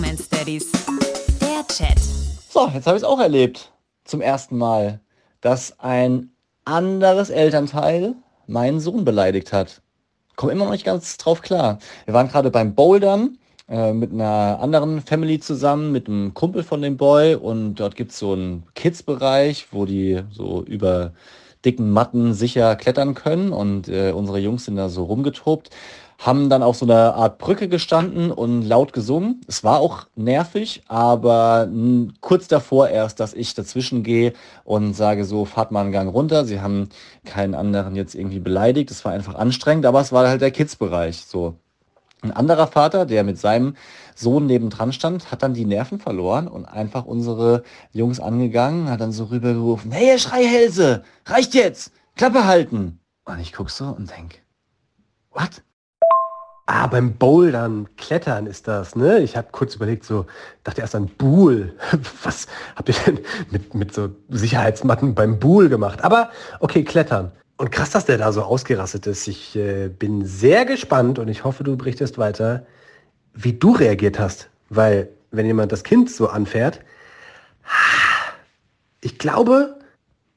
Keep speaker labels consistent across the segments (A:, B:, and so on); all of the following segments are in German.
A: Bromance Daddies. Der Chat.
B: So, jetzt habe ich es auch erlebt. Zum ersten Mal, dass ein anderes Elternteil meinen Sohn beleidigt hat. Komme immer noch nicht ganz drauf klar. Wir waren gerade beim Bouldern äh, mit einer anderen Family zusammen, mit einem Kumpel von dem Boy und dort gibt es so einen Kids-Bereich, wo die so über dicken Matten sicher klettern können und äh, unsere Jungs sind da so rumgetobt haben dann auf so einer Art Brücke gestanden und laut gesungen. Es war auch nervig, aber kurz davor erst, dass ich dazwischen gehe und sage so, fahrt mal einen Gang runter. Sie haben keinen anderen jetzt irgendwie beleidigt. Es war einfach anstrengend, aber es war halt der Kids-Bereich. So. Ein anderer Vater, der mit seinem Sohn nebendran stand, hat dann die Nerven verloren und einfach unsere Jungs angegangen, hat dann so rübergerufen, hey, Schreihälse, reicht jetzt, Klappe halten. Und ich guck so und denk, what?
C: Ah, beim Bouldern, Klettern ist das, ne? Ich habe kurz überlegt, so, dachte erst an Buhl. Was habt ihr denn mit, mit so Sicherheitsmatten beim Buhl gemacht? Aber okay, Klettern. Und krass, dass der da so ausgerastet ist. Ich äh, bin sehr gespannt und ich hoffe, du berichtest weiter, wie du reagiert hast. Weil, wenn jemand das Kind so anfährt, ich glaube,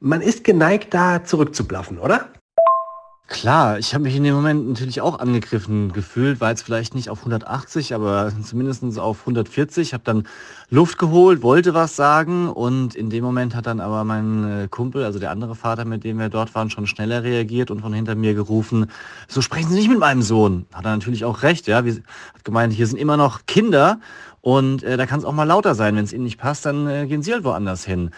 C: man ist geneigt, da zurückzublaffen, oder?
B: Klar, ich habe mich in dem Moment natürlich auch angegriffen gefühlt, war jetzt vielleicht nicht auf 180, aber zumindest auf 140, habe dann Luft geholt, wollte was sagen und in dem Moment hat dann aber mein äh, Kumpel, also der andere Vater, mit dem wir dort waren, schon schneller reagiert und von hinter mir gerufen, so sprechen Sie nicht mit meinem Sohn. Hat er natürlich auch recht, ja, wir, hat gemeint, hier sind immer noch Kinder und äh, da kann es auch mal lauter sein, wenn es Ihnen nicht passt, dann äh, gehen Sie halt woanders hin.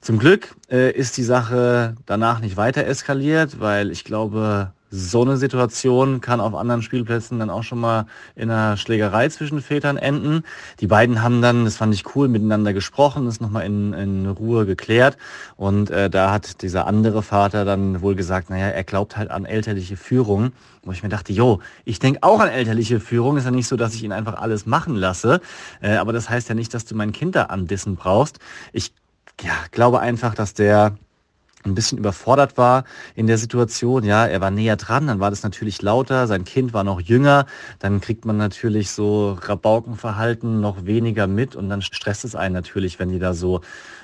B: Zum Glück äh, ist die Sache danach nicht weiter eskaliert, weil ich glaube, so eine Situation kann auf anderen Spielplätzen dann auch schon mal in einer Schlägerei zwischen Vätern enden. Die beiden haben dann, das fand ich cool, miteinander gesprochen, das nochmal in, in Ruhe geklärt. Und äh, da hat dieser andere Vater dann wohl gesagt, naja, er glaubt halt an elterliche Führung. Wo ich mir dachte, jo, ich denke auch an elterliche Führung. Ist ja nicht so, dass ich ihn einfach alles machen lasse. Äh, aber das heißt ja nicht, dass du mein Kind da andissen brauchst. Ich ja, glaube einfach, dass der ein bisschen überfordert war in der Situation. Ja, er war näher dran, dann war das natürlich lauter, sein Kind war noch jünger, dann kriegt man natürlich so Rabaukenverhalten noch weniger mit und dann stresst es einen natürlich, wenn die da so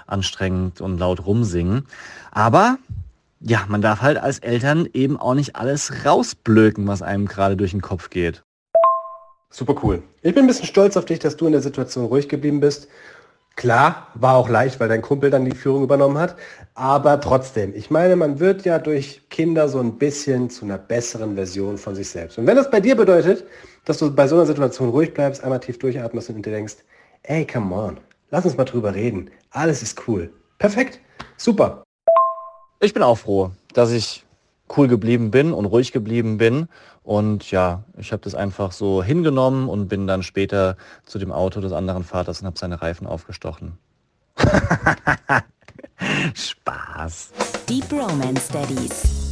B: anstrengend und laut rumsingen. Aber ja, man darf halt als Eltern eben auch nicht alles rausblöken, was einem gerade durch den Kopf geht.
C: Super cool. Ich bin ein bisschen stolz auf dich, dass du in der Situation ruhig geblieben bist Klar, war auch leicht, weil dein Kumpel dann die Führung übernommen hat. Aber trotzdem, ich meine, man wird ja durch Kinder so ein bisschen zu einer besseren Version von sich selbst. Und wenn das bei dir bedeutet, dass du bei so einer Situation ruhig bleibst, einmal tief durchatmest und dir denkst, ey, come on, lass uns mal drüber reden. Alles ist cool. Perfekt. Super.
B: Ich bin auch froh, dass ich cool geblieben bin und ruhig geblieben bin. Und ja, ich habe das einfach so hingenommen und bin dann später zu dem Auto des anderen Vaters und habe seine Reifen aufgestochen.
A: Spaß. Deep Romance Daddies.